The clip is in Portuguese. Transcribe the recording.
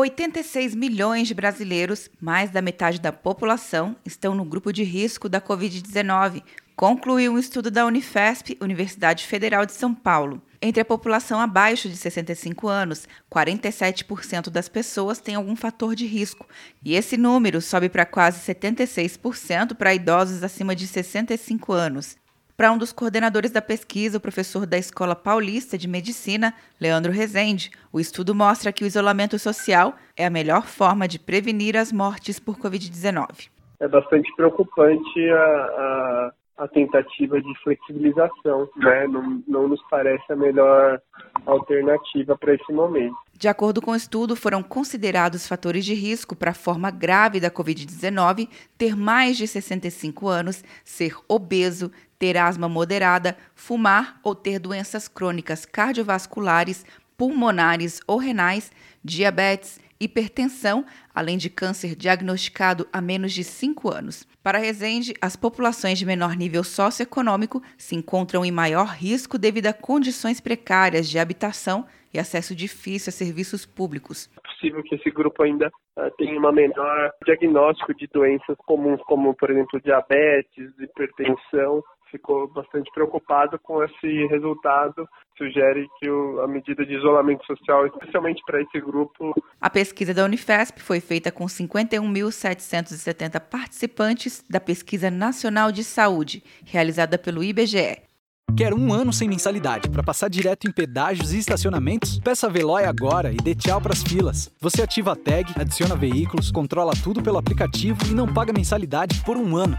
86 milhões de brasileiros, mais da metade da população, estão no grupo de risco da Covid-19, concluiu um estudo da Unifesp, Universidade Federal de São Paulo. Entre a população abaixo de 65 anos, 47% das pessoas têm algum fator de risco, e esse número sobe para quase 76% para idosos acima de 65 anos. Para um dos coordenadores da pesquisa, o professor da Escola Paulista de Medicina, Leandro Rezende, o estudo mostra que o isolamento social é a melhor forma de prevenir as mortes por Covid-19. É bastante preocupante a, a, a, tentativa de flexibilização, né? Não, não nos parece a melhor alternativa para esse momento. De acordo com o estudo, foram considerados fatores de risco para a forma grave da Covid-19 ter mais de 65 anos, ser obeso, ter asma moderada, fumar ou ter doenças crônicas cardiovasculares, pulmonares ou renais, diabetes, hipertensão, além de câncer diagnosticado há menos de 5 anos. Para Resende, as populações de menor nível socioeconômico se encontram em maior risco devido a condições precárias de habitação e acesso difícil a serviços públicos. É possível que esse grupo ainda uh, tenha uma menor diagnóstico de doenças comuns, como, por exemplo, diabetes, hipertensão, ficou bastante preocupado com esse resultado. Sugere que o, a medida de isolamento social, especialmente para esse grupo. A pesquisa da Unifesp foi feita com 51.770 participantes da Pesquisa Nacional de Saúde, realizada pelo IBGE. Quer um ano sem mensalidade para passar direto em pedágios e estacionamentos? Peça a Veloy agora e dê tchau para as filas. Você ativa a tag, adiciona veículos, controla tudo pelo aplicativo e não paga mensalidade por um ano.